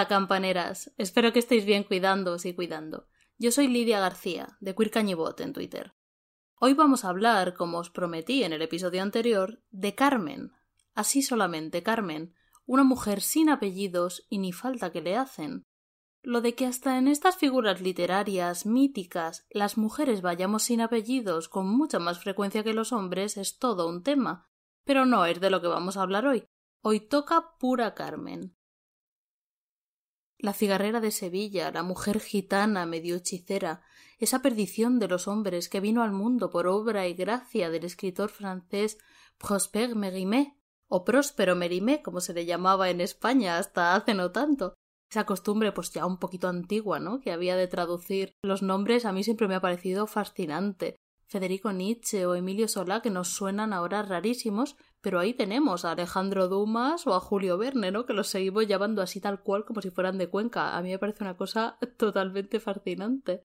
Hola, campaneras. Espero que estéis bien cuidándoos y cuidando. Yo soy Lidia García, de Queer Cañibot en Twitter. Hoy vamos a hablar, como os prometí en el episodio anterior, de Carmen. Así solamente Carmen, una mujer sin apellidos y ni falta que le hacen. Lo de que hasta en estas figuras literarias míticas las mujeres vayamos sin apellidos con mucha más frecuencia que los hombres es todo un tema, pero no es de lo que vamos a hablar hoy. Hoy toca pura Carmen. La cigarrera de Sevilla, la mujer gitana medio hechicera, esa perdición de los hombres que vino al mundo por obra y gracia del escritor francés Prosper Mérimée, o Próspero Mérimée, como se le llamaba en España hasta hace no tanto, esa costumbre pues ya un poquito antigua, ¿no? que había de traducir los nombres a mí siempre me ha parecido fascinante. Federico Nietzsche o Emilio Solá que nos suenan ahora rarísimos, pero ahí tenemos a Alejandro Dumas o a Julio Verne, ¿no? que los seguimos llamando así tal cual como si fueran de Cuenca. A mí me parece una cosa totalmente fascinante.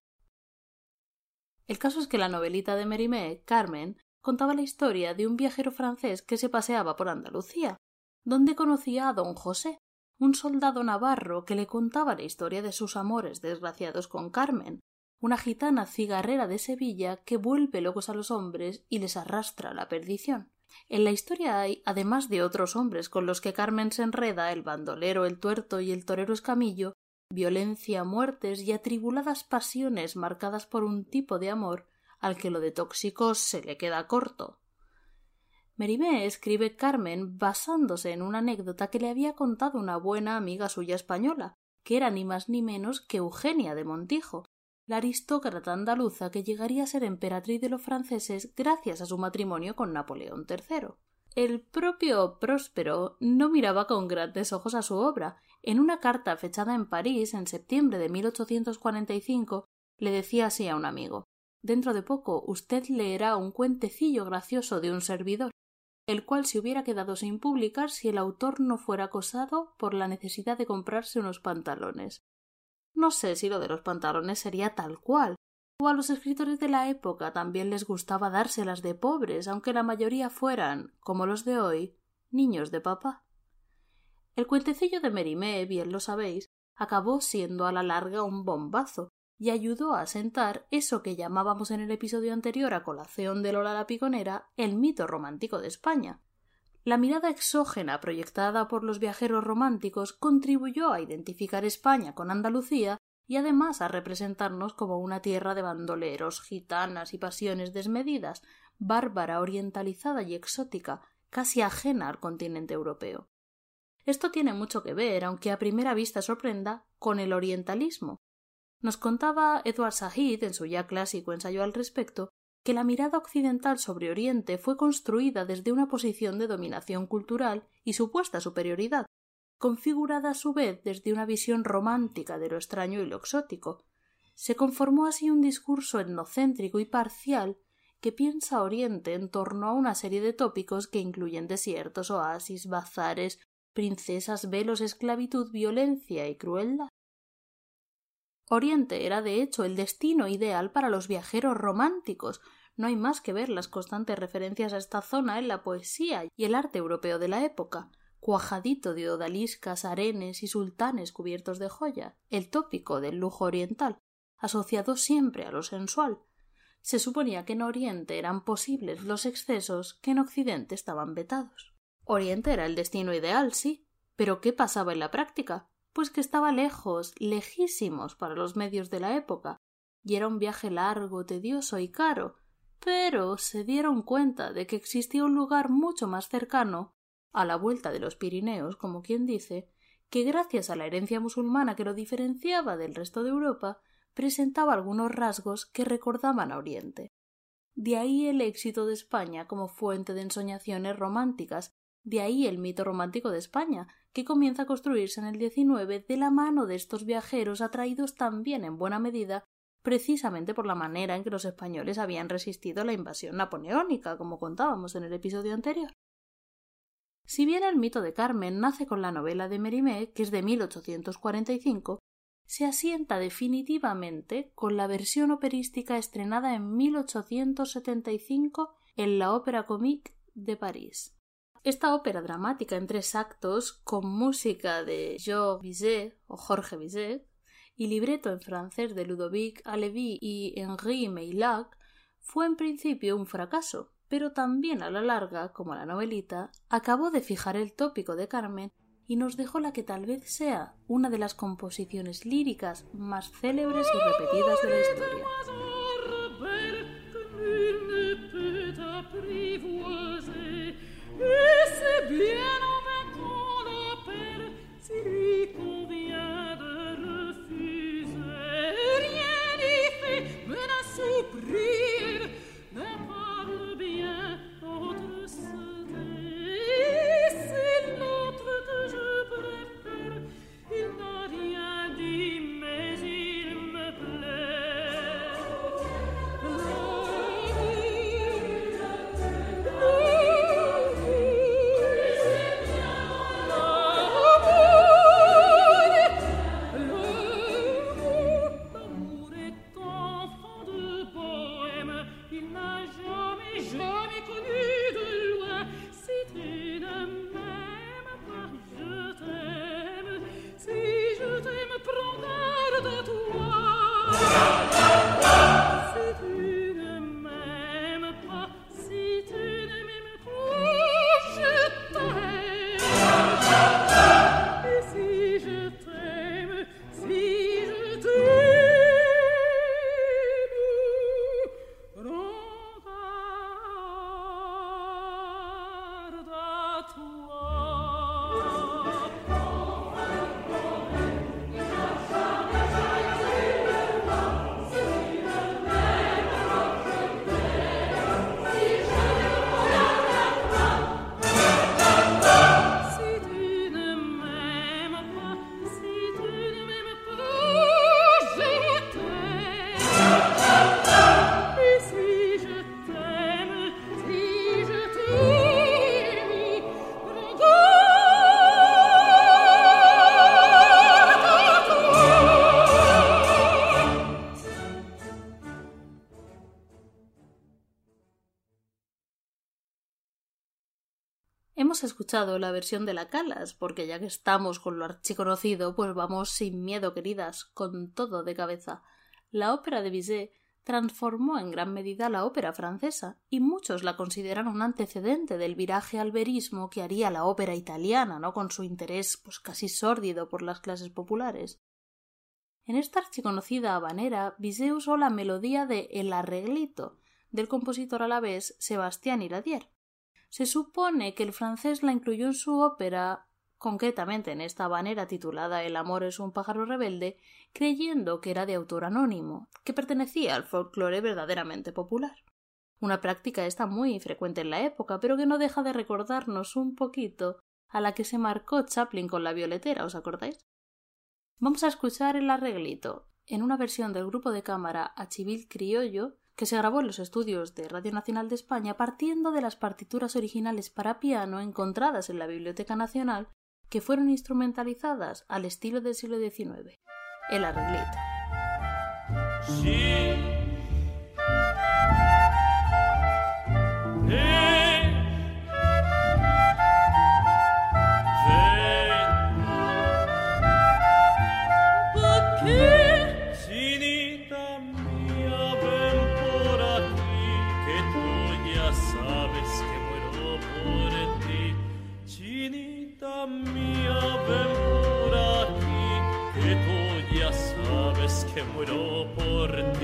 El caso es que la novelita de Mérimée, Carmen, contaba la historia de un viajero francés que se paseaba por Andalucía, donde conocía a don José, un soldado navarro que le contaba la historia de sus amores desgraciados con Carmen, una gitana cigarrera de Sevilla que vuelve locos a los hombres y les arrastra a la perdición. En la historia hay, además de otros hombres con los que Carmen se enreda, el bandolero, el tuerto y el torero escamillo, violencia, muertes y atribuladas pasiones marcadas por un tipo de amor al que lo de tóxicos se le queda corto. Merimée escribe Carmen basándose en una anécdota que le había contado una buena amiga suya española, que era ni más ni menos que Eugenia de Montijo, la aristócrata andaluza que llegaría a ser emperatriz de los franceses gracias a su matrimonio con Napoleón III. El propio Próspero no miraba con grandes ojos a su obra. En una carta fechada en París en septiembre de 1845 le decía así a un amigo Dentro de poco usted leerá un cuentecillo gracioso de un servidor el cual se hubiera quedado sin publicar si el autor no fuera acosado por la necesidad de comprarse unos pantalones. No sé si lo de los pantalones sería tal cual, o a los escritores de la época también les gustaba dárselas de pobres, aunque la mayoría fueran, como los de hoy, niños de papá. El cuentecillo de Merimée, bien lo sabéis, acabó siendo a la larga un bombazo, y ayudó a asentar eso que llamábamos en el episodio anterior a colación de Lola la Piconera el mito romántico de España. La mirada exógena proyectada por los viajeros románticos contribuyó a identificar España con Andalucía y además a representarnos como una tierra de bandoleros, gitanas y pasiones desmedidas, bárbara, orientalizada y exótica, casi ajena al continente europeo. Esto tiene mucho que ver, aunque a primera vista sorprenda, con el orientalismo, nos contaba Edward Said en su ya clásico ensayo al respecto que la mirada occidental sobre Oriente fue construida desde una posición de dominación cultural y supuesta superioridad, configurada a su vez desde una visión romántica de lo extraño y lo exótico. Se conformó así un discurso etnocéntrico y parcial que piensa Oriente en torno a una serie de tópicos que incluyen desiertos, oasis, bazares, princesas, velos, esclavitud, violencia y crueldad. Oriente era de hecho el destino ideal para los viajeros románticos. No hay más que ver las constantes referencias a esta zona en la poesía y el arte europeo de la época, cuajadito de odaliscas, arenes y sultanes cubiertos de joya, el tópico del lujo oriental, asociado siempre a lo sensual. Se suponía que en Oriente eran posibles los excesos que en Occidente estaban vetados. Oriente era el destino ideal, sí, pero ¿qué pasaba en la práctica? pues que estaba lejos, lejísimos para los medios de la época, y era un viaje largo, tedioso y caro, pero se dieron cuenta de que existía un lugar mucho más cercano, a la vuelta de los Pirineos, como quien dice, que gracias a la herencia musulmana que lo diferenciaba del resto de Europa, presentaba algunos rasgos que recordaban a Oriente. De ahí el éxito de España como fuente de ensoñaciones románticas, de ahí el mito romántico de España, que comienza a construirse en el XIX de la mano de estos viajeros atraídos también en buena medida precisamente por la manera en que los españoles habían resistido la invasión napoleónica, como contábamos en el episodio anterior. Si bien el mito de Carmen nace con la novela de Mérimée, que es de 1845, se asienta definitivamente con la versión operística estrenada en 1875 en la Ópera Comique de París. Esta ópera dramática en tres actos, con música de Jo Bizet o Jorge Bizet y libreto en francés de Ludovic Alevi y Henri Meillac, fue en principio un fracaso, pero también a la larga, como la novelita, acabó de fijar el tópico de Carmen y nos dejó la que tal vez sea una de las composiciones líricas más célebres y repetidas de la historia. Hemos escuchado la versión de la Calas, porque ya que estamos con lo archiconocido, pues vamos sin miedo, queridas, con todo de cabeza. La ópera de Bizet transformó en gran medida la ópera francesa, y muchos la consideran un antecedente del viraje al verismo que haría la ópera italiana, ¿no? con su interés pues casi sórdido por las clases populares. En esta archiconocida habanera, Bizet usó la melodía de El arreglito del compositor alavés Sebastián Iradier, se supone que el francés la incluyó en su ópera, concretamente en esta habanera titulada El amor es un pájaro rebelde, creyendo que era de autor anónimo, que pertenecía al folclore verdaderamente popular. Una práctica esta muy frecuente en la época, pero que no deja de recordarnos un poquito a la que se marcó Chaplin con la violetera, ¿os acordáis? Vamos a escuchar el arreglito, en una versión del grupo de cámara Achivil Criollo, que se grabó en los estudios de Radio Nacional de España partiendo de las partituras originales para piano encontradas en la Biblioteca Nacional que fueron instrumentalizadas al estilo del siglo XIX. El arreglito. Muero por ti.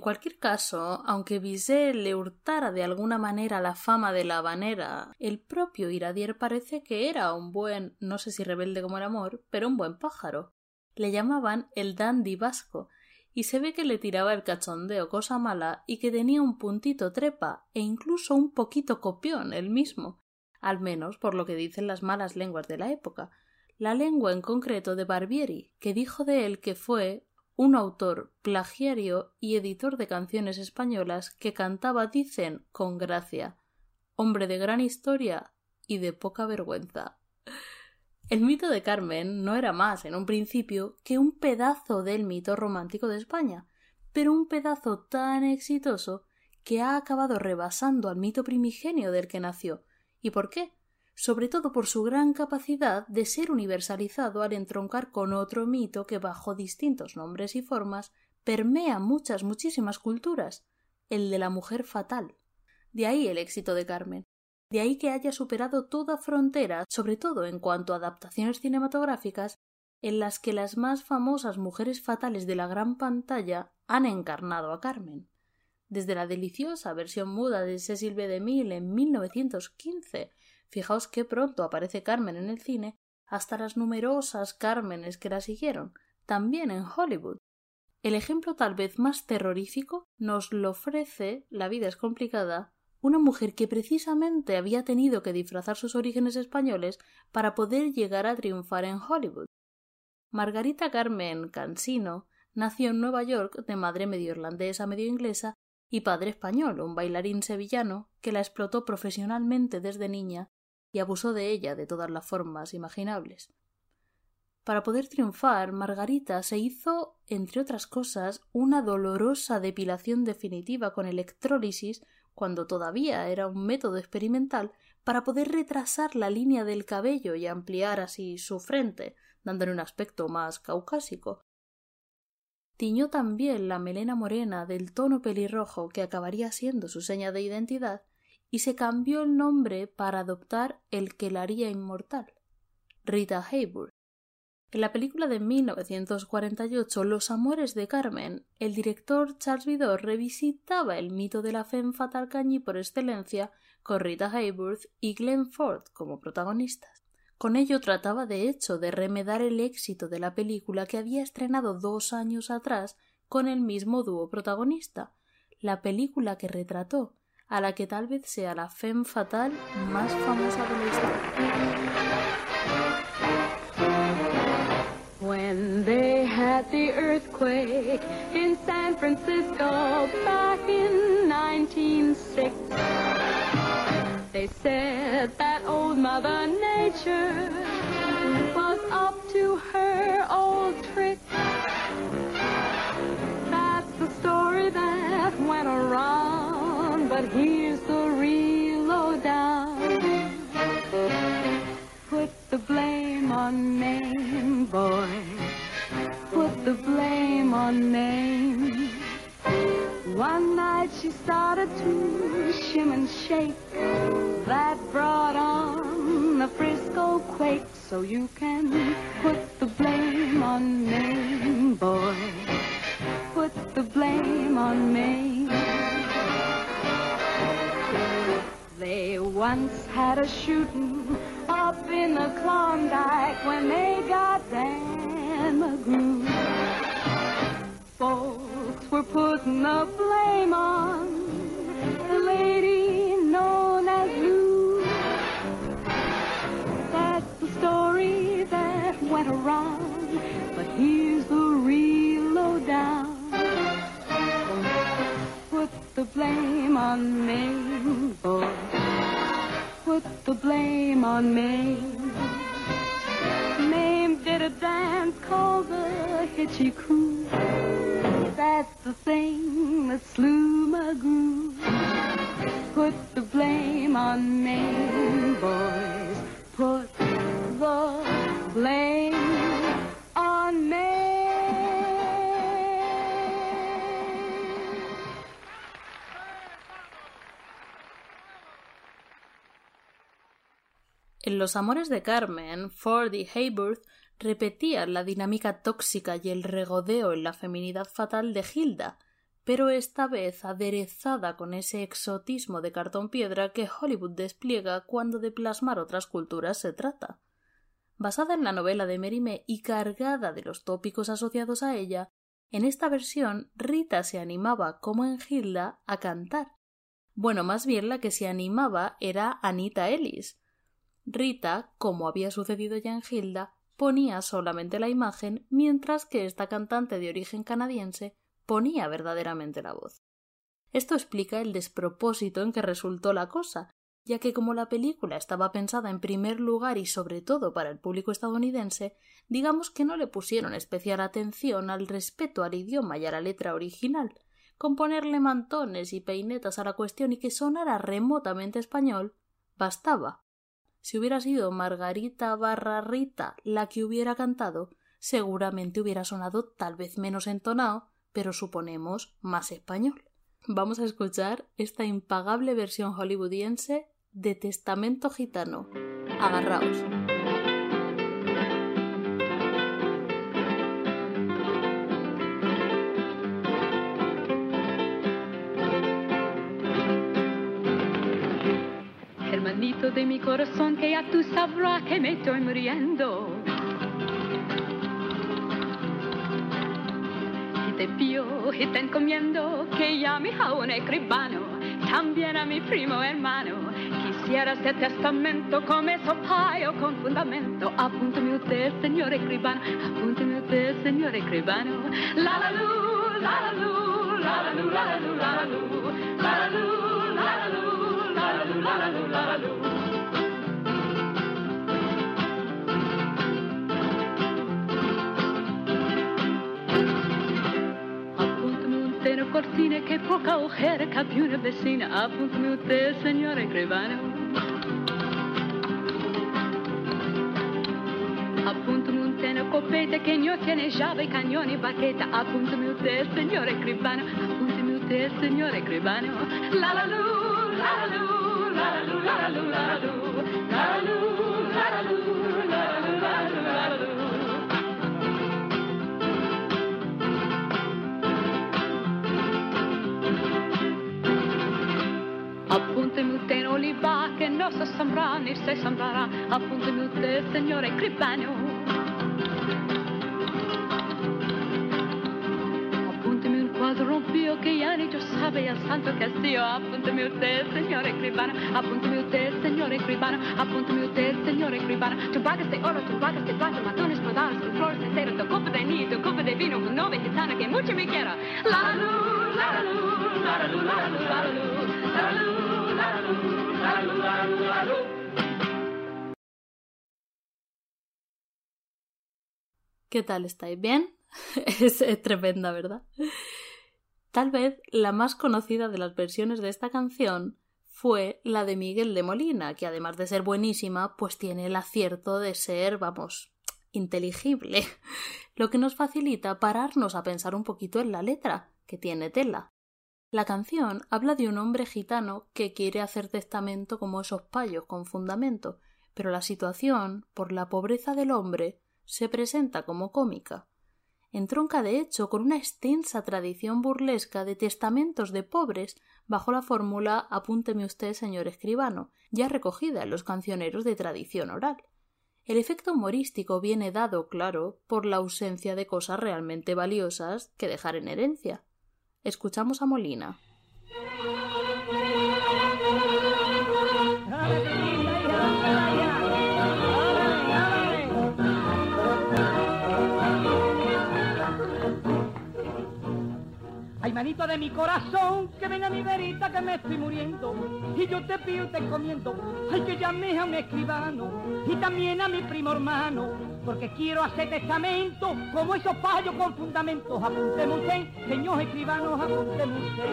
En cualquier caso, aunque Bizet le hurtara de alguna manera la fama de la habanera, el propio Iradier parece que era un buen, no sé si rebelde como el amor, pero un buen pájaro. Le llamaban el dandy vasco, y se ve que le tiraba el cachondeo cosa mala y que tenía un puntito trepa e incluso un poquito copión él mismo, al menos por lo que dicen las malas lenguas de la época, la lengua en concreto de Barbieri, que dijo de él que fue un autor plagiario y editor de canciones españolas que cantaba, dicen, con gracia, hombre de gran historia y de poca vergüenza. El mito de Carmen no era más, en un principio, que un pedazo del mito romántico de España, pero un pedazo tan exitoso que ha acabado rebasando al mito primigenio del que nació. ¿Y por qué? Sobre todo por su gran capacidad de ser universalizado al entroncar con otro mito que bajo distintos nombres y formas permea muchas, muchísimas culturas, el de la mujer fatal. De ahí el éxito de Carmen. De ahí que haya superado toda frontera, sobre todo en cuanto a adaptaciones cinematográficas, en las que las más famosas mujeres fatales de la gran pantalla han encarnado a Carmen. Desde la deliciosa versión muda de Cecil B. DeMille en 1915 Fijaos qué pronto aparece Carmen en el cine, hasta las numerosas Cármenes que la siguieron, también en Hollywood. El ejemplo tal vez más terrorífico nos lo ofrece La vida es complicada, una mujer que precisamente había tenido que disfrazar sus orígenes españoles para poder llegar a triunfar en Hollywood. Margarita Carmen Cansino nació en Nueva York de madre medio irlandesa, medio inglesa y padre español, un bailarín sevillano que la explotó profesionalmente desde niña y abusó de ella de todas las formas imaginables. Para poder triunfar, Margarita se hizo, entre otras cosas, una dolorosa depilación definitiva con electrólisis cuando todavía era un método experimental para poder retrasar la línea del cabello y ampliar así su frente, dándole un aspecto más caucásico. Tiñó también la melena morena del tono pelirrojo que acabaría siendo su seña de identidad y se cambió el nombre para adoptar el que la haría inmortal, Rita Hayworth. En la película de 1948 Los amores de Carmen, el director Charles Vidor revisitaba el mito de la femme fatal cañí por excelencia con Rita Hayworth y Glenn Ford como protagonistas. Con ello trataba de hecho de remedar el éxito de la película que había estrenado dos años atrás con el mismo dúo protagonista, la película que retrató a la que tal vez sea la femme fatal más famosa de la. When they had the earthquake in San Francisco back in 1906, they said that old Mother Nature was up to her old trick. That's the story that went around. But here's the real lowdown. Put the blame on Maine, boy. Put the blame on Maine. One night she started to shim and shake. That brought on the Frisco quake. So you can put the blame on Maine, boy. Put the blame on Maine. They once had a shooting up in the Klondike when they got Dan McGrew. Folks were putting the blame on the lady known as Lou. That's the story that went around, but here's the the blame on me, boy put the blame on Mame. Mame did a dance called the Hitchy Coo. That's the thing that slew my groove. Put the blame on Mame, boys. Put the blame En Los amores de Carmen, Ford y Hayworth repetían la dinámica tóxica y el regodeo en la feminidad fatal de Hilda, pero esta vez aderezada con ese exotismo de cartón piedra que Hollywood despliega cuando de plasmar otras culturas se trata. Basada en la novela de Merime y cargada de los tópicos asociados a ella, en esta versión Rita se animaba, como en Hilda, a cantar. Bueno, más bien la que se animaba era Anita Ellis. Rita, como había sucedido ya en Hilda, ponía solamente la imagen, mientras que esta cantante de origen canadiense ponía verdaderamente la voz. Esto explica el despropósito en que resultó la cosa, ya que como la película estaba pensada en primer lugar y sobre todo para el público estadounidense, digamos que no le pusieron especial atención al respeto al idioma y a la letra original, con ponerle mantones y peinetas a la cuestión y que sonara remotamente español, bastaba. Si hubiera sido Margarita barra Rita la que hubiera cantado, seguramente hubiera sonado tal vez menos entonado, pero suponemos más español. Vamos a escuchar esta impagable versión hollywoodiense de Testamento Gitano. Agarraos. Corazón, que ya tú sabrás que me estoy muriendo. te pido y te encomiendo que llame a un escribano, también a mi primo hermano. Quisiera hacer testamento con esos payos con fundamento. Apúntame usted, señor escribano, apúntame usted, señor escribano. La la la la lu, la la lu, la la lu, la la lu, la la lu, la la lu, la la lu, la la la la. cortina che poca ojerica più una vecina appuntami te signore grevano Appunto montena copete che gnò pianeggiava i cagnoni bacchetta, appunto mio te, signore Crevano appunto mio te, signore Crevano la la lu, la la lu, la la lu, la la lu, la la lu, la la lu. Oliva que no se sembra ni se sembrará. Apúnteme usted, señor escribano. Apúnteme un cuadro rompido que ya ni yo sabe el santo castillo. Apúnteme usted, señor escribano. Apúnteme usted, señor escribano. Apúnteme usted, señor escribano. Tubacas de oro, tubacas de plata, matones rodados con flores de cera, tu copa de nido, copa de vino con novia gitana que mucho me quiera. La la lu, la la lu, la la lu, la la lu, la la lu. ¿Qué tal estáis? ¿Bien? es, tremenda, ¿verdad? Tal vez la más conocida de las versiones de esta canción fue la de Miguel de Molina, que además de ser buenísima, pues tiene el acierto de ser, vamos, inteligible, lo que nos facilita pararnos a pensar un poquito en la letra, que tiene tela. La canción habla de un hombre gitano que quiere hacer testamento como esos payos con fundamento, pero la situación, por la pobreza del hombre, se presenta como cómica. Entronca de hecho con una extensa tradición burlesca de testamentos de pobres bajo la fórmula apúnteme usted, señor escribano, ya recogida en los cancioneros de tradición oral. El efecto humorístico viene dado, claro, por la ausencia de cosas realmente valiosas que dejar en herencia. Escuchamos a Molina. Ay, manito de mi corazón, que ven a mi verita que me estoy muriendo. Y yo te pido te encomiendo, ay, que llame a un escribano y también a mi primo hermano porque quiero hacer testamento como esos payos con fundamentos. Apúnteme usted, señor escribanos, apúnteme usted.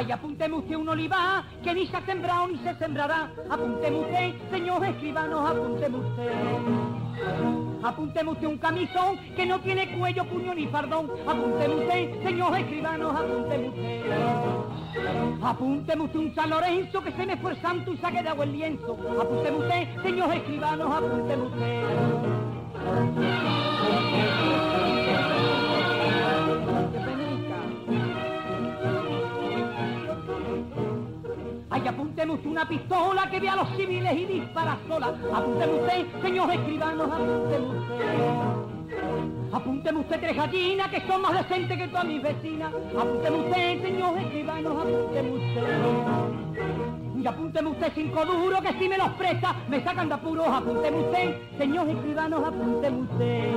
Ay, apúnteme usted un olivar que ni se ha sembrado ni se sembrará. Apúnteme usted, señor escribano, apúnteme usted. Apúnteme usted un camisón que no tiene cuello, puño ni fardón. Apúnteme usted, señor escribano, apúnteme usted. Apúnteme usted un San Lorenzo que se me fue y saque de agua el lienzo. Apúnteme usted, señor escribano, apúnteme usted. Apúnteme usted una pistola que vea a los civiles y dispara sola. Apúnteme usted, señor escribano, apúnteme usted. Apúnteme usted tres gallinas que son más decentes que todas mis vecinas. Apúnteme usted, señor escribano, apúnteme usted. Y apúnteme usted cinco duros que si me los presta me sacan de apuros. Apúnteme usted, señor escribano, apúnteme usted.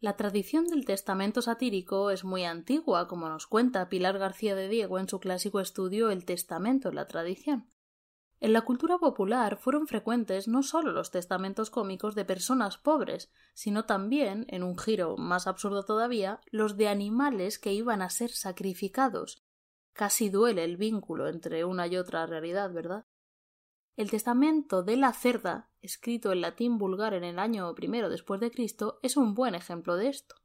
La tradición del testamento satírico es muy antigua, como nos cuenta Pilar García de Diego en su clásico estudio El testamento en la tradición. En la cultura popular fueron frecuentes no solo los testamentos cómicos de personas pobres, sino también, en un giro más absurdo todavía, los de animales que iban a ser sacrificados. Casi duele el vínculo entre una y otra realidad, ¿verdad? El testamento de la cerda, escrito en latín vulgar en el año primero después de Cristo, es un buen ejemplo de esto,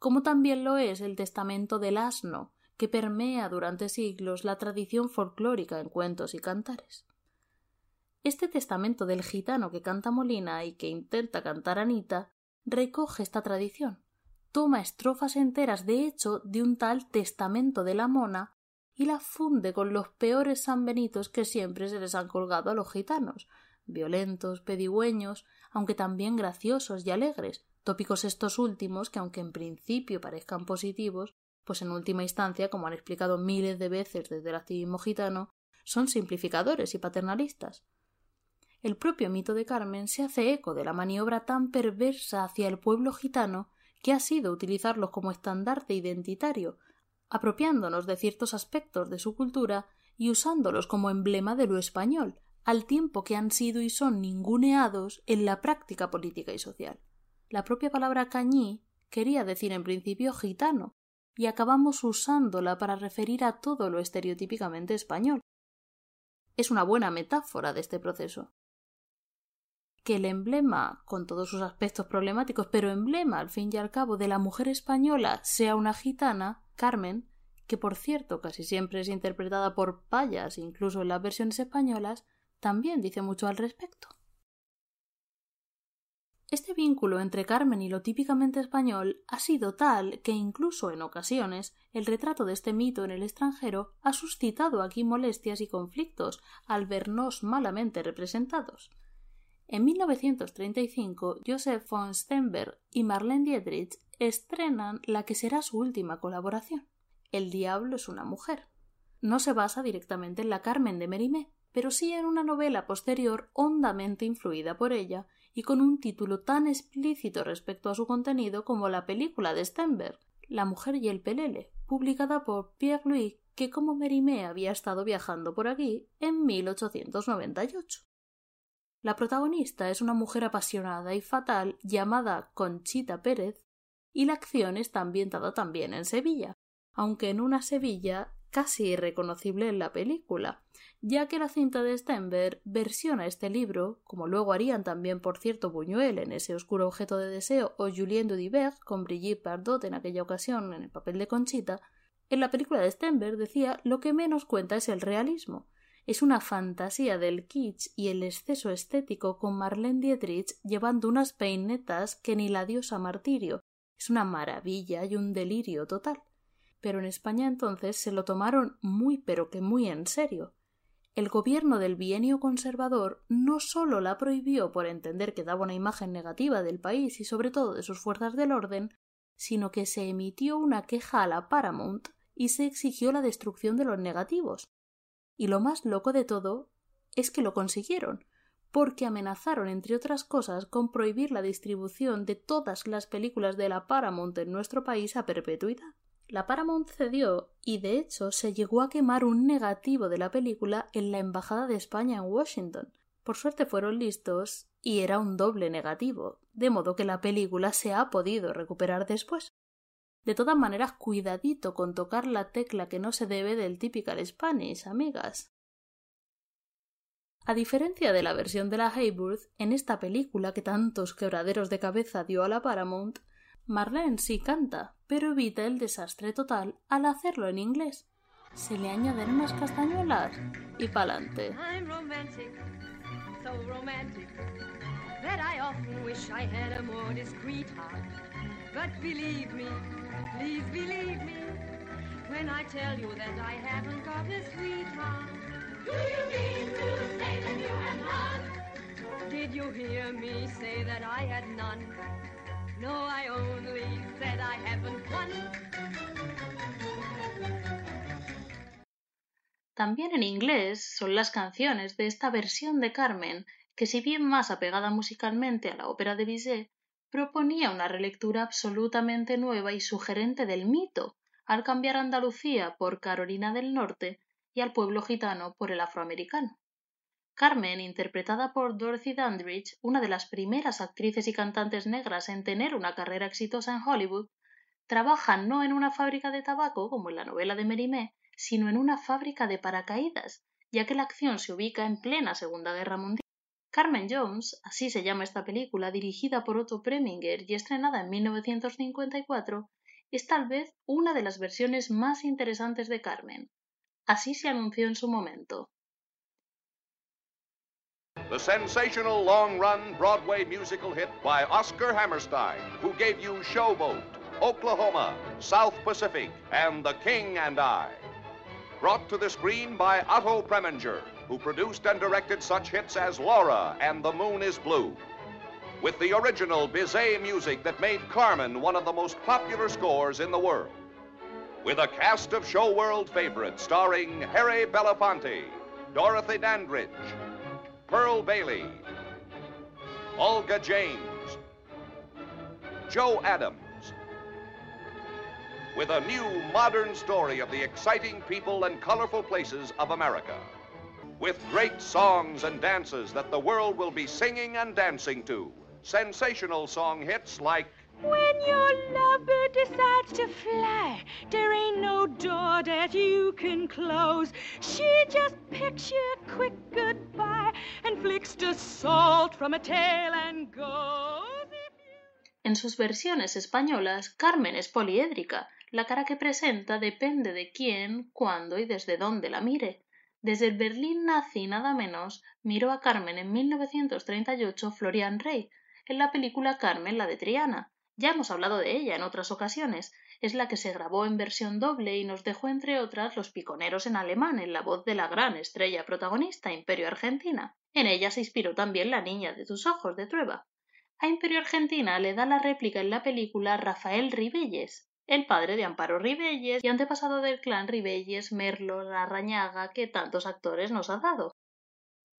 como también lo es el testamento del asno, que permea durante siglos la tradición folclórica en cuentos y cantares. Este testamento del gitano que canta Molina y que intenta cantar Anita recoge esta tradición, toma estrofas enteras de hecho de un tal testamento de la mona y la funde con los peores sanbenitos que siempre se les han colgado a los gitanos, violentos, pedigüeños, aunque también graciosos y alegres, tópicos estos últimos que aunque en principio parezcan positivos, pues en última instancia, como han explicado miles de veces desde el activismo gitano, son simplificadores y paternalistas. El propio mito de Carmen se hace eco de la maniobra tan perversa hacia el pueblo gitano que ha sido utilizarlos como estandarte identitario, apropiándonos de ciertos aspectos de su cultura y usándolos como emblema de lo español, al tiempo que han sido y son ninguneados en la práctica política y social. La propia palabra cañí quería decir en principio gitano, y acabamos usándola para referir a todo lo estereotípicamente español. Es una buena metáfora de este proceso. Que el emblema, con todos sus aspectos problemáticos, pero emblema al fin y al cabo de la mujer española sea una gitana, Carmen, que por cierto casi siempre es interpretada por payas incluso en las versiones españolas, también dice mucho al respecto. Este vínculo entre Carmen y lo típicamente español ha sido tal que incluso en ocasiones el retrato de este mito en el extranjero ha suscitado aquí molestias y conflictos al vernos malamente representados. En 1935, Joseph von Stenberg y Marlene Dietrich estrenan la que será su última colaboración. El diablo es una mujer. No se basa directamente en la Carmen de Mérimée, pero sí en una novela posterior hondamente influida por ella y con un título tan explícito respecto a su contenido como la película de Stenberg, La mujer y el pelele, publicada por Pierre Louis, que como Mérimée había estado viajando por aquí en 1898. La protagonista es una mujer apasionada y fatal llamada Conchita Pérez, y la acción está ambientada también en Sevilla, aunque en una Sevilla casi irreconocible en la película, ya que la cinta de Stenberg versiona este libro, como luego harían también, por cierto, Buñuel en ese oscuro objeto de deseo o Julien Dudivert con Brigitte Bardot en aquella ocasión en el papel de Conchita, en la película de Stenberg decía lo que menos cuenta es el realismo, es una fantasía del kitsch y el exceso estético con Marlene Dietrich llevando unas peinetas que ni la diosa martirio. Es una maravilla y un delirio total. Pero en España entonces se lo tomaron muy pero que muy en serio. El gobierno del bienio conservador no sólo la prohibió por entender que daba una imagen negativa del país y sobre todo de sus fuerzas del orden, sino que se emitió una queja a la Paramount y se exigió la destrucción de los negativos, y lo más loco de todo es que lo consiguieron, porque amenazaron, entre otras cosas, con prohibir la distribución de todas las películas de la Paramount en nuestro país a perpetuidad. La Paramount cedió y de hecho se llegó a quemar un negativo de la película en la Embajada de España en Washington. Por suerte fueron listos y era un doble negativo, de modo que la película se ha podido recuperar después. De todas maneras, cuidadito con tocar la tecla que no se debe del typical Spanish, amigas. A diferencia de la versión de la Hayworth, en esta película que tantos quebraderos de cabeza dio a la Paramount, Marlene sí canta, pero evita el desastre total al hacerlo en inglés. Se le añaden unas castañuelas y pa'lante. But believe me, please believe me, when I tell you that I haven't got a sweetheart. Do you mean to say that you have none? Did you hear me say that I had none? No, I only said I haven't one. También en inglés son las canciones de esta versión de Carmen, que si bien más apegada musicalmente a la ópera de Bizet, proponía una relectura absolutamente nueva y sugerente del mito, al cambiar Andalucía por Carolina del Norte y al pueblo gitano por el afroamericano. Carmen, interpretada por Dorothy Dandridge, una de las primeras actrices y cantantes negras en tener una carrera exitosa en Hollywood, trabaja no en una fábrica de tabaco, como en la novela de Mérimée, sino en una fábrica de paracaídas, ya que la acción se ubica en plena Segunda Guerra Mundial. Carmen Jones, así se llama esta película, dirigida por Otto Preminger y estrenada en 1954, es tal vez una de las versiones más interesantes de Carmen. Así se anunció en su momento. The sensational long run Broadway musical hit by Oscar Hammerstein, who gave you Showboat, Oklahoma, South Pacific, and The King and I. Brought to the screen by Otto Preminger, who produced and directed such hits as Laura and The Moon is Blue. With the original Bizet music that made Carmen one of the most popular scores in the world. With a cast of show world favorites starring Harry Belafonte, Dorothy Dandridge, Pearl Bailey, Olga James, Joe Adams, with a new modern story of the exciting people and colorful places of America. With great songs and dances that the world will be singing and dancing to. Sensational song hits like When your lover decides to fly, there ain't no door that you can close. She just picks you a quick goodbye and flicks the salt from a tail and goes. En sus versiones españolas, Carmen es poliédrica. La cara que presenta depende de quién, cuándo y desde dónde la mire. Desde el Berlín nazi nada menos miró a Carmen en 1938 Florian Rey, en la película Carmen la de Triana. Ya hemos hablado de ella en otras ocasiones. Es la que se grabó en versión doble y nos dejó entre otras Los piconeros en alemán en la voz de la gran estrella protagonista Imperio Argentina. En ella se inspiró también La niña de tus ojos de Trueba. A Imperio Argentina le da la réplica en la película Rafael Ribelles, el padre de Amparo Ribelles y antepasado del clan Ribelles, Merlo, Larrañaga, que tantos actores nos ha dado.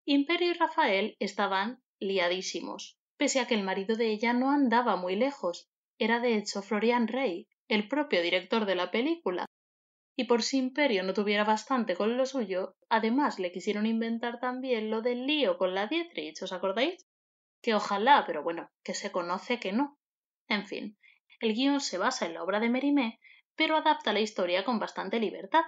Imperio y Rafael estaban liadísimos, pese a que el marido de ella no andaba muy lejos. Era de hecho Florian Rey, el propio director de la película. Y por si Imperio no tuviera bastante con lo suyo, además le quisieron inventar también lo del lío con la Dietrich, ¿os acordáis? Que ojalá, pero bueno, que se conoce que no. En fin, el guion se basa en la obra de Mérimée, pero adapta la historia con bastante libertad,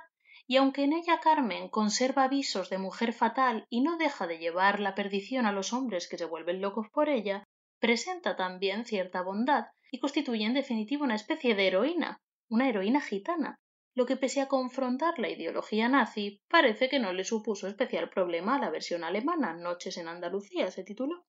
y aunque en ella Carmen conserva avisos de mujer fatal y no deja de llevar la perdición a los hombres que se vuelven locos por ella, presenta también cierta bondad y constituye en definitiva una especie de heroína, una heroína gitana, lo que pese a confrontar la ideología nazi parece que no le supuso especial problema a la versión alemana Noches en Andalucía se tituló.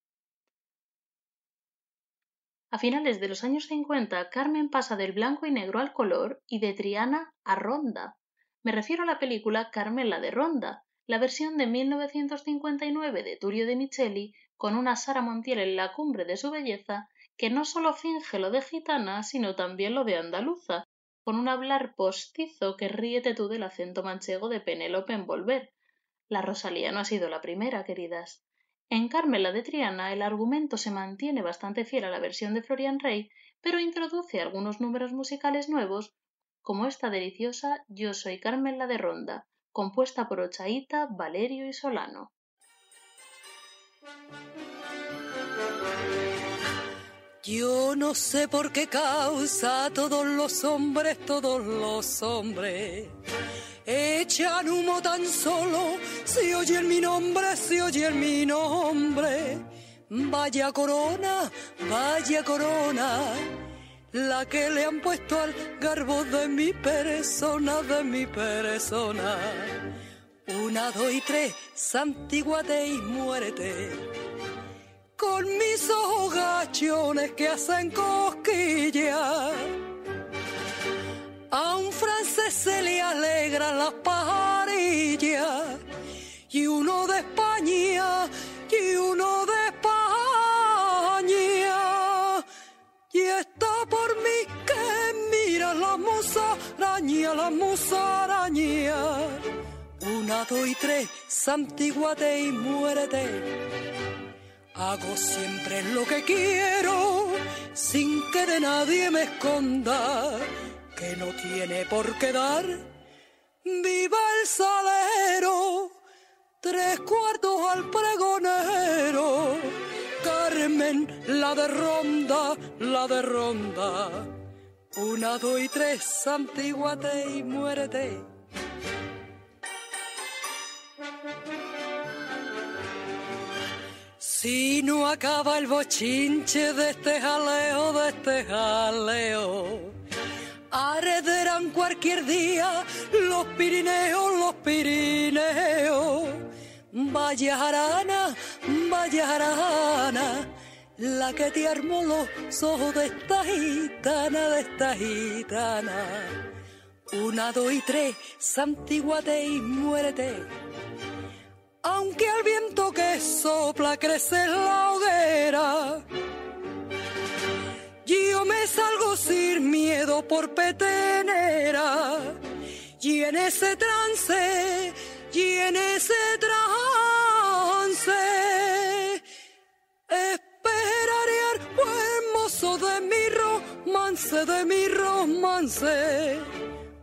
A finales de los años 50, Carmen pasa del blanco y negro al color y de Triana a Ronda. Me refiero a la película Carmen la de Ronda, la versión de 1959 de Turio de Micheli, con una Sara Montiel en la cumbre de su belleza, que no solo finge lo de gitana, sino también lo de andaluza, con un hablar postizo que ríete tú del acento manchego de Penélope en Volver. La Rosalía no ha sido la primera, queridas. En Carmen la de Triana el argumento se mantiene bastante fiel a la versión de Florian Rey, pero introduce algunos números musicales nuevos, como esta deliciosa Yo soy Carmen la de Ronda, compuesta por Ochaíta, Valerio y Solano. Yo no sé por qué causa todos los hombres, todos los hombres echan humo tan solo si oyen mi nombre, si oyen mi nombre. Vaya corona, vaya corona, la que le han puesto al garbo de mi persona, de mi persona. Una, dos y tres, santiguate y muérete con mis ojos gachones que hacen cosquillas. A un francés se le alegra las pajarillas y uno de España y uno de España. Y está por mí que mira la musaraña, la musaraña. Una, dos y tres, santiguate y muérete. Hago siempre lo que quiero, sin que de nadie me esconda, que no tiene por qué dar. Viva el salero, tres cuartos al pregonero. Carmen, la de ronda, la de ronda. Una, dos y tres, santiguate y muérete Si no acaba el bochinche de este jaleo, de este jaleo, arderán cualquier día los Pirineos, los Pirineos. Vaya jarana, vaya jarana, la que te armó los ojos de esta gitana, de esta gitana. Una, dos y tres, santiguate y muérete aunque al viento que sopla crece la hoguera. Yo me salgo sin miedo por petenera. Y en ese trance, y en ese trance, esperaré al buen mozo de mi romance, de mi romance.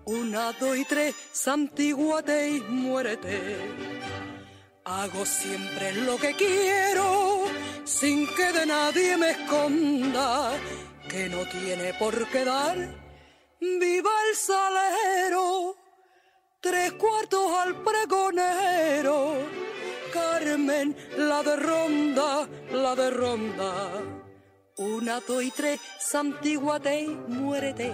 Una, dos y tres, santiguate y muérete. Hago siempre lo que quiero, sin que de nadie me esconda, que no tiene por qué dar. Viva el salero, tres cuartos al pregonero. Carmen, la de ronda, la de ronda. Una, dos y tres, santiguate, muérete.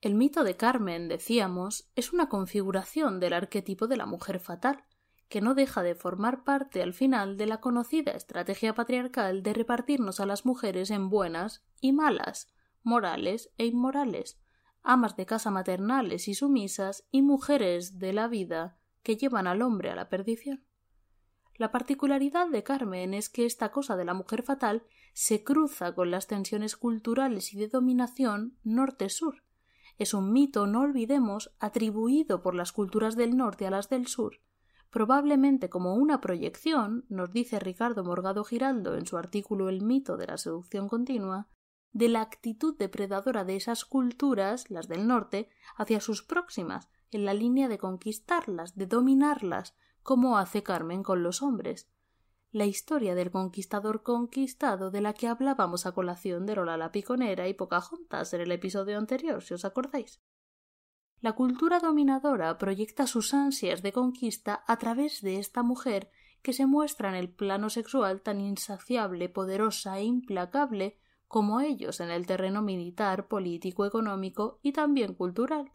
El mito de Carmen, decíamos, es una configuración del arquetipo de la mujer fatal, que no deja de formar parte al final de la conocida estrategia patriarcal de repartirnos a las mujeres en buenas y malas, morales e inmorales, amas de casa maternales y sumisas y mujeres de la vida que llevan al hombre a la perdición. La particularidad de Carmen es que esta cosa de la mujer fatal se cruza con las tensiones culturales y de dominación norte-sur, es un mito, no olvidemos, atribuido por las culturas del norte a las del sur, probablemente como una proyección, nos dice Ricardo Morgado Giraldo en su artículo El mito de la seducción continua, de la actitud depredadora de esas culturas, las del norte, hacia sus próximas, en la línea de conquistarlas, de dominarlas, como hace Carmen con los hombres, la historia del conquistador conquistado de la que hablábamos a colación de Lola la Piconera y Pocahontas en el episodio anterior, si os acordáis. La cultura dominadora proyecta sus ansias de conquista a través de esta mujer que se muestra en el plano sexual tan insaciable, poderosa e implacable como ellos en el terreno militar, político, económico y también cultural.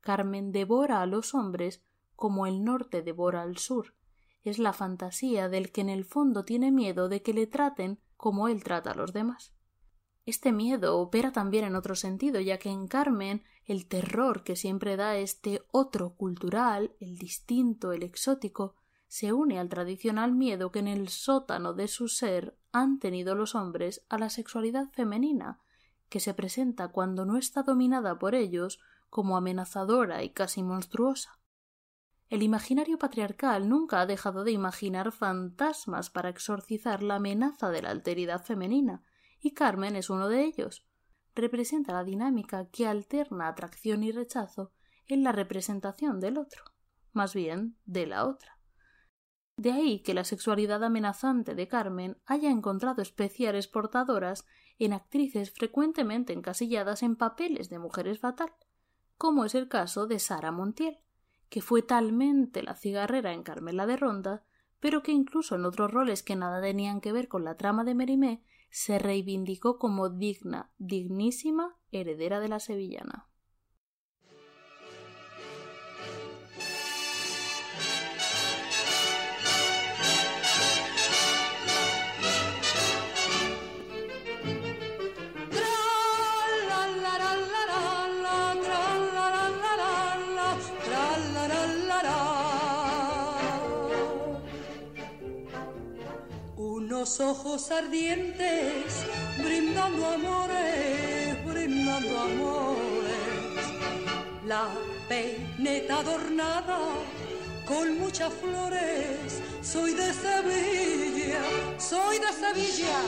Carmen devora a los hombres como el norte devora al sur, es la fantasía del que en el fondo tiene miedo de que le traten como él trata a los demás. Este miedo opera también en otro sentido, ya que en Carmen el terror que siempre da este otro cultural, el distinto, el exótico, se une al tradicional miedo que en el sótano de su ser han tenido los hombres a la sexualidad femenina, que se presenta cuando no está dominada por ellos como amenazadora y casi monstruosa. El imaginario patriarcal nunca ha dejado de imaginar fantasmas para exorcizar la amenaza de la alteridad femenina, y Carmen es uno de ellos. Representa la dinámica que alterna atracción y rechazo en la representación del otro, más bien de la otra. De ahí que la sexualidad amenazante de Carmen haya encontrado especiales portadoras en actrices frecuentemente encasilladas en papeles de mujeres fatal, como es el caso de Sara Montiel, que fue talmente la cigarrera en Carmela de Ronda, pero que incluso en otros roles que nada tenían que ver con la trama de Merimé se reivindicó como digna, dignísima heredera de la sevillana. Ojos ardientes, brindando amores, brindando amores. La peineta adornada con muchas flores. Soy de Sevilla, soy de Sevilla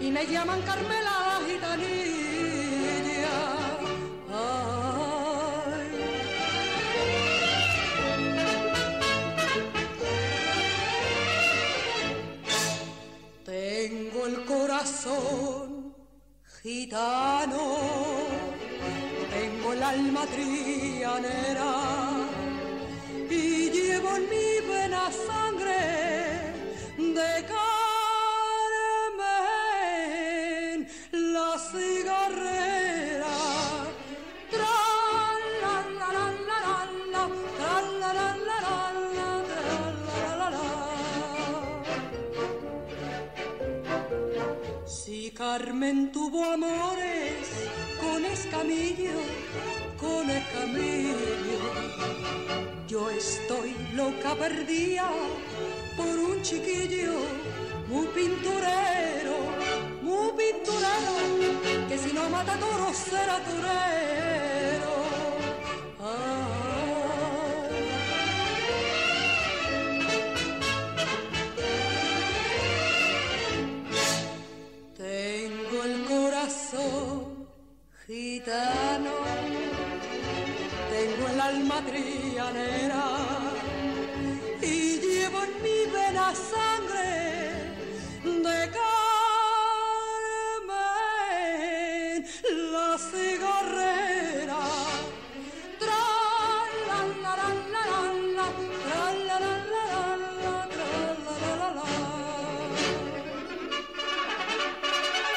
y me llaman Carmela corazón gitano, tengo el alma trianera y llevo en mi vena sangre de con Escamillo, con Escamillo, yo estoy loca perdida por un chiquillo muy pinturero, muy pinturero, que si no mata toros será torero.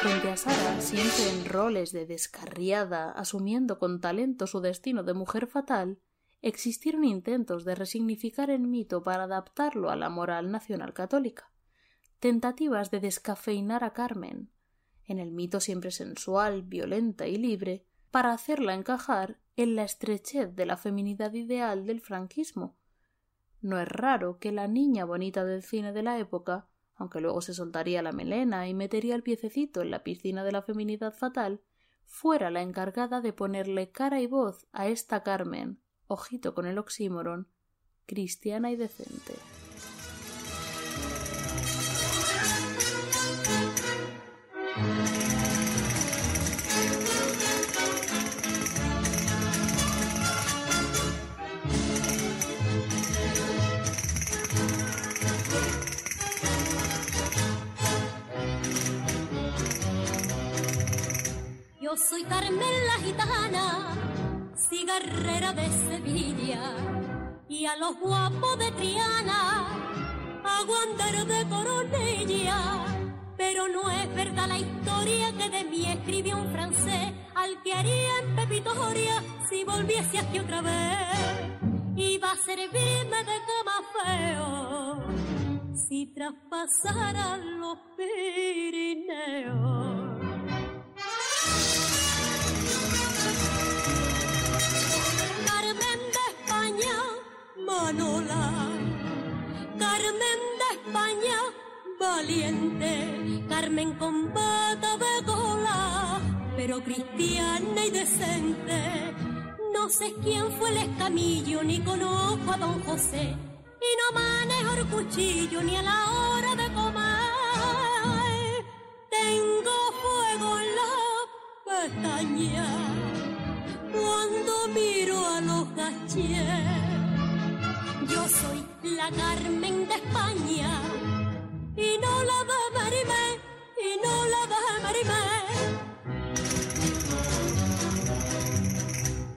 Frente a Sara, siempre en roles de descarriada, asumiendo con talento su destino de mujer fatal, existieron intentos de resignificar el mito para adaptarlo a la moral nacional católica, tentativas de descafeinar a Carmen, en el mito siempre sensual, violenta y libre, para hacerla encajar en la estrechez de la feminidad ideal del franquismo. No es raro que la niña bonita del cine de la época aunque luego se soltaría la melena y metería el piececito en la piscina de la feminidad fatal, fuera la encargada de ponerle cara y voz a esta Carmen, ojito con el oxímoron, cristiana y decente. Yo soy Carmen la gitana, cigarrera de Sevilla, y a los guapos de Triana, aguantar de coronilla. Pero no es verdad la historia que de mí escribió un francés, al que haría en Pepitoria si volviese aquí otra vez. Iba a servirme de cama feo, si traspasaran los Pirineos. Manola. Carmen de España, valiente. Carmen con bata de gola, pero cristiana y decente. No sé quién fue el escamillo, ni conozco a don José. Y no manejo el cuchillo ni a la hora de comer. Tengo fuego en la pestaña cuando miro a los gachés. Yo soy la Carmen de España y no la de Marimé, y no la de Marimé.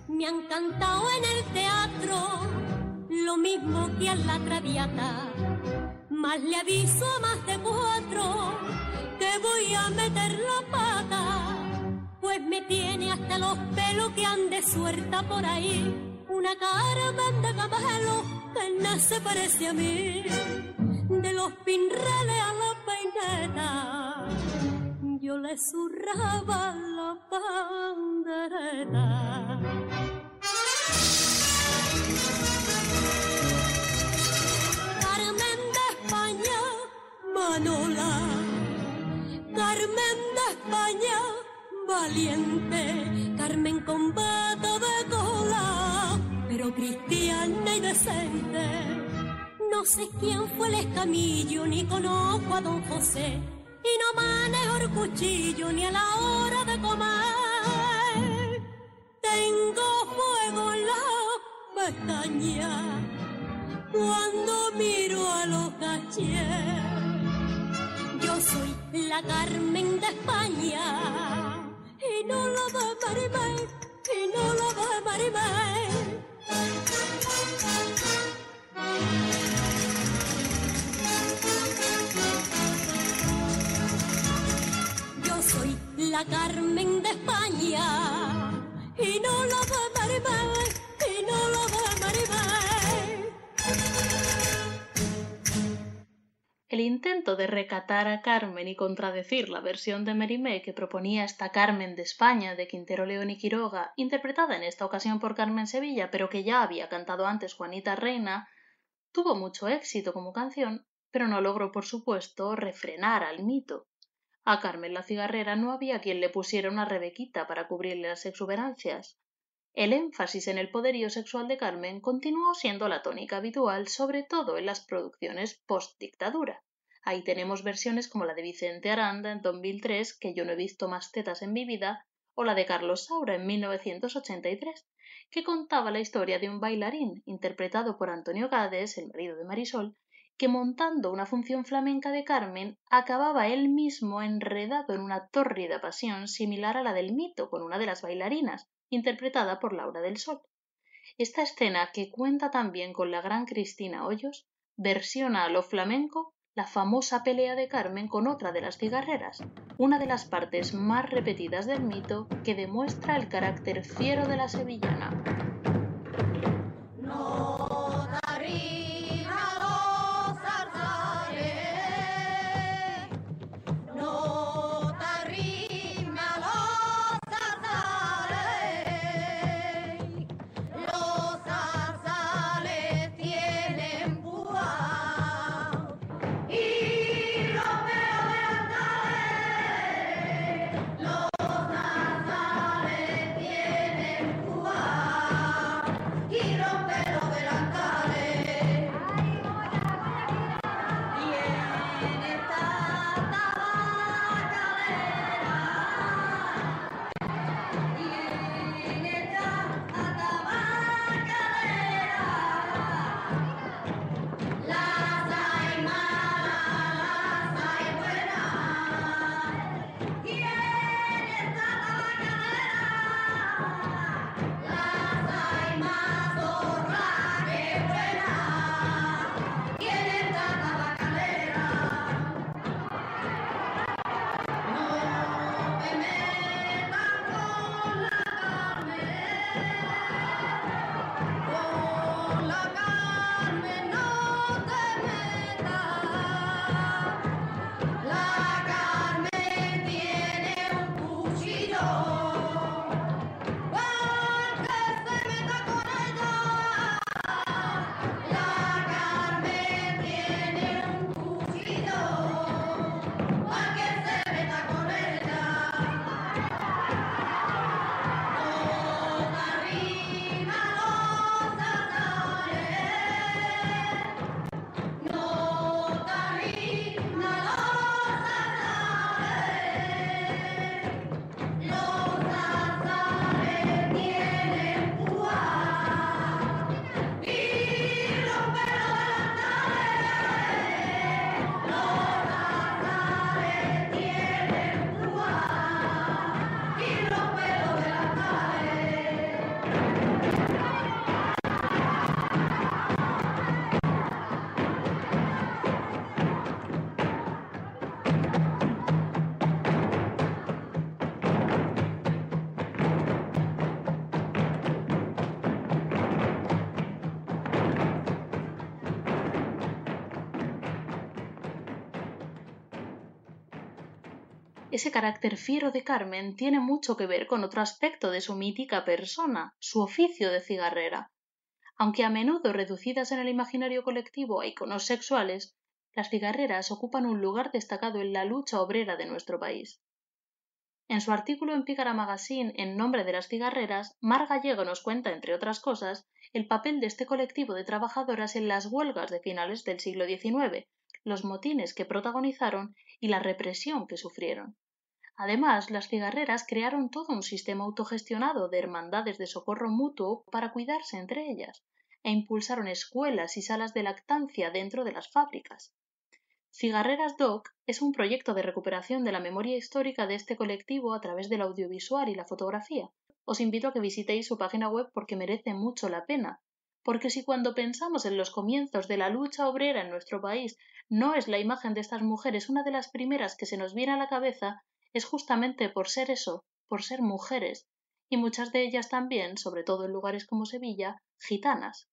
Me han cantado en el teatro lo mismo que a la traviata. Más le aviso a más de cuatro que voy a meter la pata. Pues me tiene hasta los pelos que ande suelta por ahí. Una cara de cabello que no se parece a mí. De los pinrales a la peineta, yo le zurraba la pandereta. Carmen de España, Manola. Carmen de España, valiente. Carmen con de cola, cristiana y decente. No sé quién fue el escamillo, ni conozco a don José. Y no manejo el cuchillo ni a la hora de comer. Tengo fuego en la pestaña cuando miro a los cachés. Yo soy la Carmen de España y no la de Marimé, y no la de Marimé. Yo soy la Carmen de España y no la de El intento de recatar a Carmen y contradecir la versión de Mérimée que proponía esta Carmen de España de Quintero León y Quiroga, interpretada en esta ocasión por Carmen Sevilla, pero que ya había cantado antes Juanita Reina, tuvo mucho éxito como canción, pero no logró, por supuesto, refrenar al mito. A Carmen la cigarrera no había quien le pusiera una rebequita para cubrirle las exuberancias. El énfasis en el poderío sexual de Carmen continuó siendo la tónica habitual, sobre todo en las producciones post-dictadura. Ahí tenemos versiones como la de Vicente Aranda en 2003, que yo no he visto más tetas en mi vida, o la de Carlos Saura en 1983, que contaba la historia de un bailarín, interpretado por Antonio Gades, el marido de Marisol, que montando una función flamenca de Carmen acababa él mismo enredado en una tórrida pasión similar a la del mito con una de las bailarinas, interpretada por Laura del Sol. Esta escena, que cuenta también con la gran Cristina Hoyos, versiona a lo flamenco la famosa pelea de Carmen con otra de las cigarreras, una de las partes más repetidas del mito que demuestra el carácter fiero de la sevillana. Ese carácter fiero de Carmen tiene mucho que ver con otro aspecto de su mítica persona, su oficio de cigarrera. Aunque a menudo reducidas en el imaginario colectivo a iconos sexuales, las cigarreras ocupan un lugar destacado en la lucha obrera de nuestro país. En su artículo en Pícara Magazine en nombre de las cigarreras, Mar Gallego nos cuenta, entre otras cosas, el papel de este colectivo de trabajadoras en las huelgas de finales del siglo XIX, los motines que protagonizaron y la represión que sufrieron. Además, las cigarreras crearon todo un sistema autogestionado de hermandades de socorro mutuo para cuidarse entre ellas, e impulsaron escuelas y salas de lactancia dentro de las fábricas. Cigarreras Doc es un proyecto de recuperación de la memoria histórica de este colectivo a través del audiovisual y la fotografía. Os invito a que visitéis su página web porque merece mucho la pena. Porque si cuando pensamos en los comienzos de la lucha obrera en nuestro país no es la imagen de estas mujeres una de las primeras que se nos viene a la cabeza, es justamente por ser eso, por ser mujeres, y muchas de ellas también, sobre todo en lugares como Sevilla, gitanas.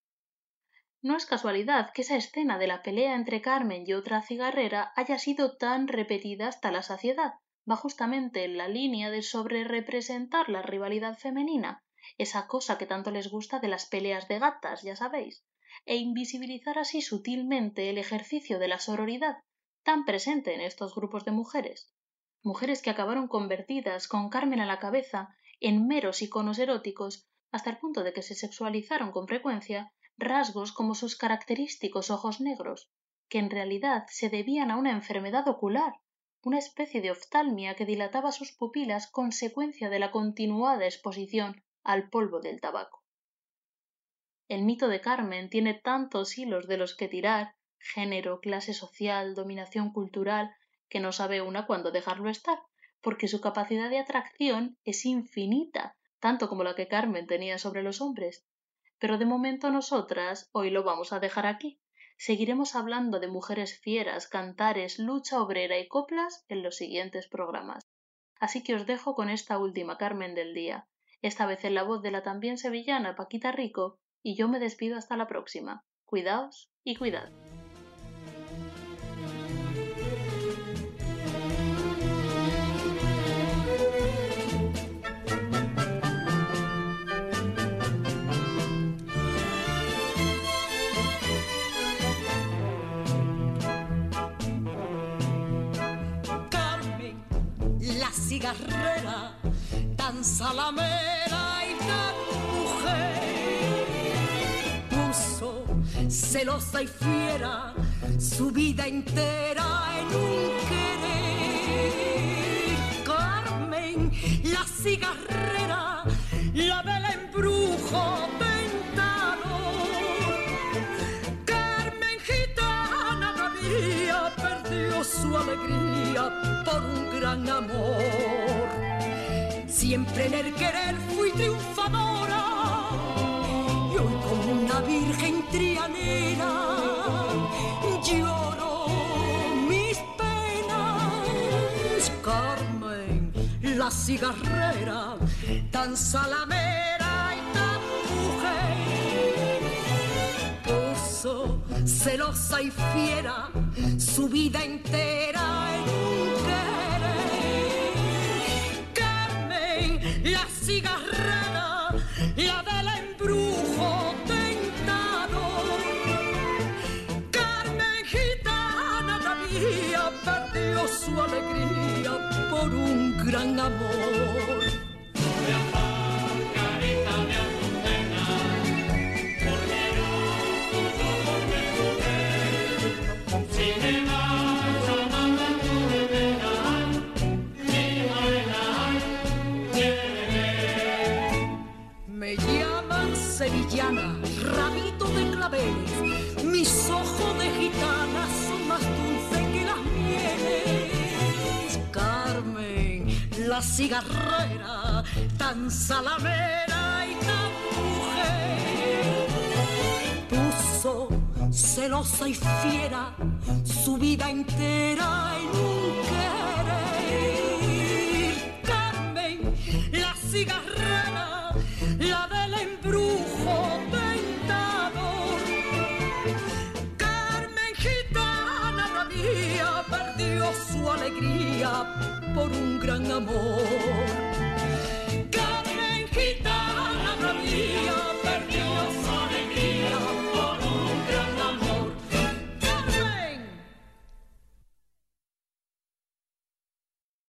No es casualidad que esa escena de la pelea entre Carmen y otra cigarrera haya sido tan repetida hasta la saciedad, va justamente en la línea de sobrerepresentar la rivalidad femenina, esa cosa que tanto les gusta de las peleas de gatas, ya sabéis, e invisibilizar así sutilmente el ejercicio de la sororidad, tan presente en estos grupos de mujeres. Mujeres que acabaron convertidas, con Carmen a la cabeza, en meros iconos eróticos, hasta el punto de que se sexualizaron con frecuencia rasgos como sus característicos ojos negros, que en realidad se debían a una enfermedad ocular, una especie de oftalmia que dilataba sus pupilas consecuencia de la continuada exposición al polvo del tabaco. El mito de Carmen tiene tantos hilos de los que tirar, género, clase social, dominación cultural, que no sabe una cuándo dejarlo estar, porque su capacidad de atracción es infinita, tanto como la que Carmen tenía sobre los hombres, pero de momento nosotras hoy lo vamos a dejar aquí. Seguiremos hablando de mujeres fieras, cantares, lucha obrera y coplas en los siguientes programas. Así que os dejo con esta última Carmen del día, esta vez en la voz de la también sevillana Paquita Rico, y yo me despido hasta la próxima. Cuidaos y cuidad. Cigarrera, tan salamera y tan mujer, puso celosa y fiera su vida entera en un querer. Carmen, la cigarrera, la vela embrujo tentador. Carmen gitana todavía perdió su alegría por un gran amor. Siempre en el querer fui triunfadora y hoy como una virgen trianera lloro mis penas. Carmen, la cigarrera, tan salamera celosa y fiera su vida entera en un querer. Carmen, la cigarrera, la del embrujo tentador. Carmen gitana todavía perdió su alegría por un gran amor. La cigarrera, tan salamera y tan mujer, puso celosa y fiera su vida entera en un querer. Carmen, la cigarrera, por un gran amor.